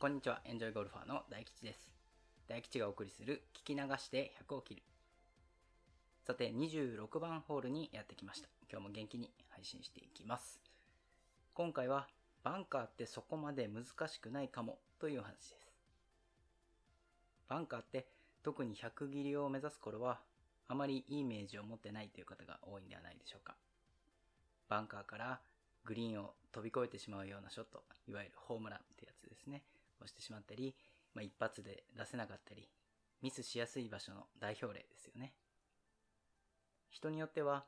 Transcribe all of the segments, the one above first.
こんにちは、エンジョイゴルファーの大吉です。大吉がお送りする聞き流して100を切る。さて、26番ホールにやってきました。今日も元気に配信していきます。今回は、バンカーってそこまで難しくないかもという話です。バンカーって特に100切りを目指す頃は、あまりいいイメージを持ってないという方が多いんではないでしょうか。バンカーからグリーンを飛び越えてしまうようなショット、いわゆるホームランってやつですね。をしてしまったり、まあ、一発で出せなかったり、ミスしやすい場所の代表例ですよね。人によっては、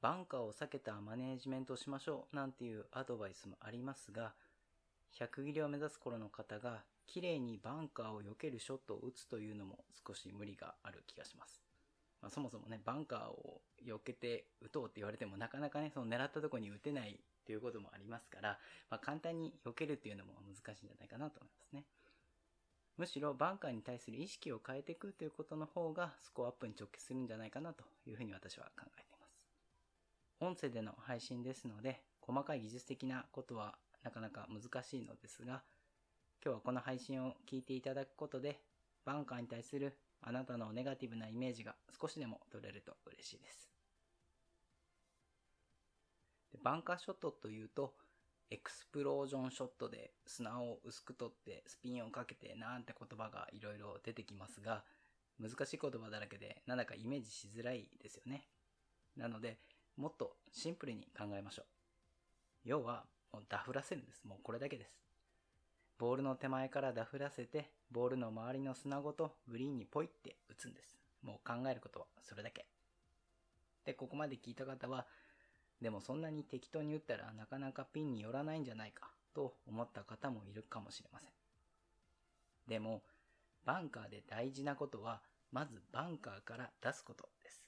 バンカーを避けたマネージメントをしましょうなんていうアドバイスもありますが、100切りを目指す頃の方が、綺麗にバンカーを避けるショットを打つというのも少し無理がある気がします。まあ、そもそもね、バンカーを避けて打とうって言われてもなかなかね、その狙ったところに打てないっていうこともありますから、まあ、簡単に避けるっていうのも難しいんじゃないかなと思いますね。むしろバンカーに対する意識を変えていくということの方がスコアアップに直結するんじゃないかなというふうに私は考えています。音声での配信ですので、細かい技術的なことはなかなか難しいのですが、今日はこの配信を聞いていただくことで、バンカーに対するあなたのネガティブなイメージが少しでも取れると嬉しいです。バンカーショットというと、エクスプロージョンショットで砂を薄く取ってスピンをかけてなんて言葉がいろいろ出てきますが、難しい言葉だらけでなんだかイメージしづらいですよね。なので、もっとシンプルに考えましょう。要は、もうダフらせるんです。もうこれだけです。ボールの手前からダフらせて、ボールの周りの砂ごとグリーンにポイって打つんです。もう考えることはそれだけ。で、ここまで聞いた方は、でもそんなに適当に打ったらなかなかピンに寄らないんじゃないかと思った方もいるかもしれません。でも、バンカーで大事なことは、まずバンカーから出すことです。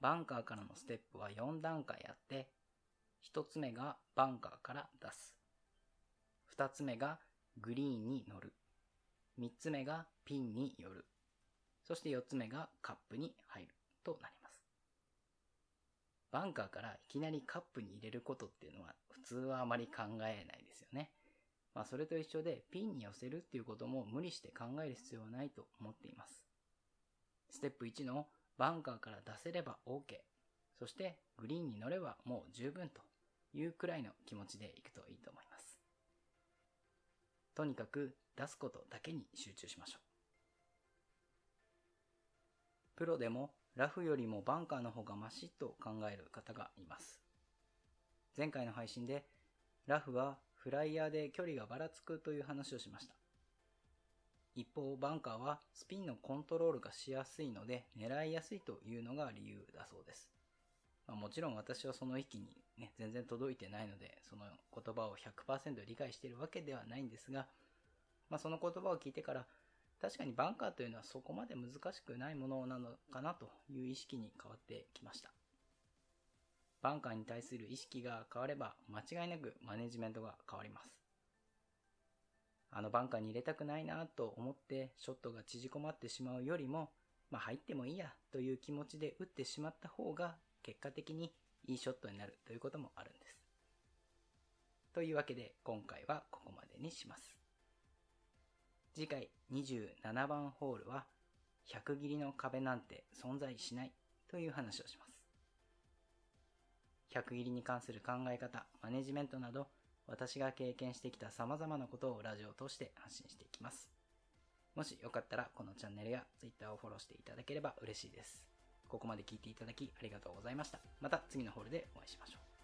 バンカーからのステップは4段階あって、1つ目がバンカーから出す。2つ目がグリーンに乗る。3つ目がピンに寄る。そして4つ目がカップに入る。バンカーからいきなりカップに入れることっていうのは普通はあまり考えないですよね。まあそれと一緒でピンに寄せるっていうことも無理して考える必要はないと思っています。ステップ1のバンカーから出せれば OK。そしてグリーンに乗ればもう十分というくらいの気持ちでいくといいと思います。とにかく出すことだけに集中しましょう。プロでもラフよりもバンカーの方がマシと考える方がいます。前回の配信でラフはフライヤーで距離がばらつくという話をしました。一方、バンカーはスピンのコントロールがしやすいので狙いやすいというのが理由だそうです。まあ、もちろん私はその域にね、全然届いてないので、その言葉を100%理解しているわけではないんですが、まあ、その言葉を聞いてから、確かにバンカーというのはそこまで難しくないものなのかなという意識に変わってきました。バンカーに対する意識が変われば間違いなくマネジメントが変わります。あのバンカーに入れたくないなと思ってショットが縮こまってしまうよりも、まあ入ってもいいやという気持ちで打ってしまった方が結果的にいいショットになるということもあるんです。というわけで今回はここまでにします。次回27番ホールは100切りの壁なんて存在しないという話をします。100切りに関する考え方、マネジメントなど私が経験してきた様々なことをラジオを通して発信していきます。もしよかったらこのチャンネルや Twitter をフォローしていただければ嬉しいです。ここまで聞いていただきありがとうございました。また次のホールでお会いしましょう。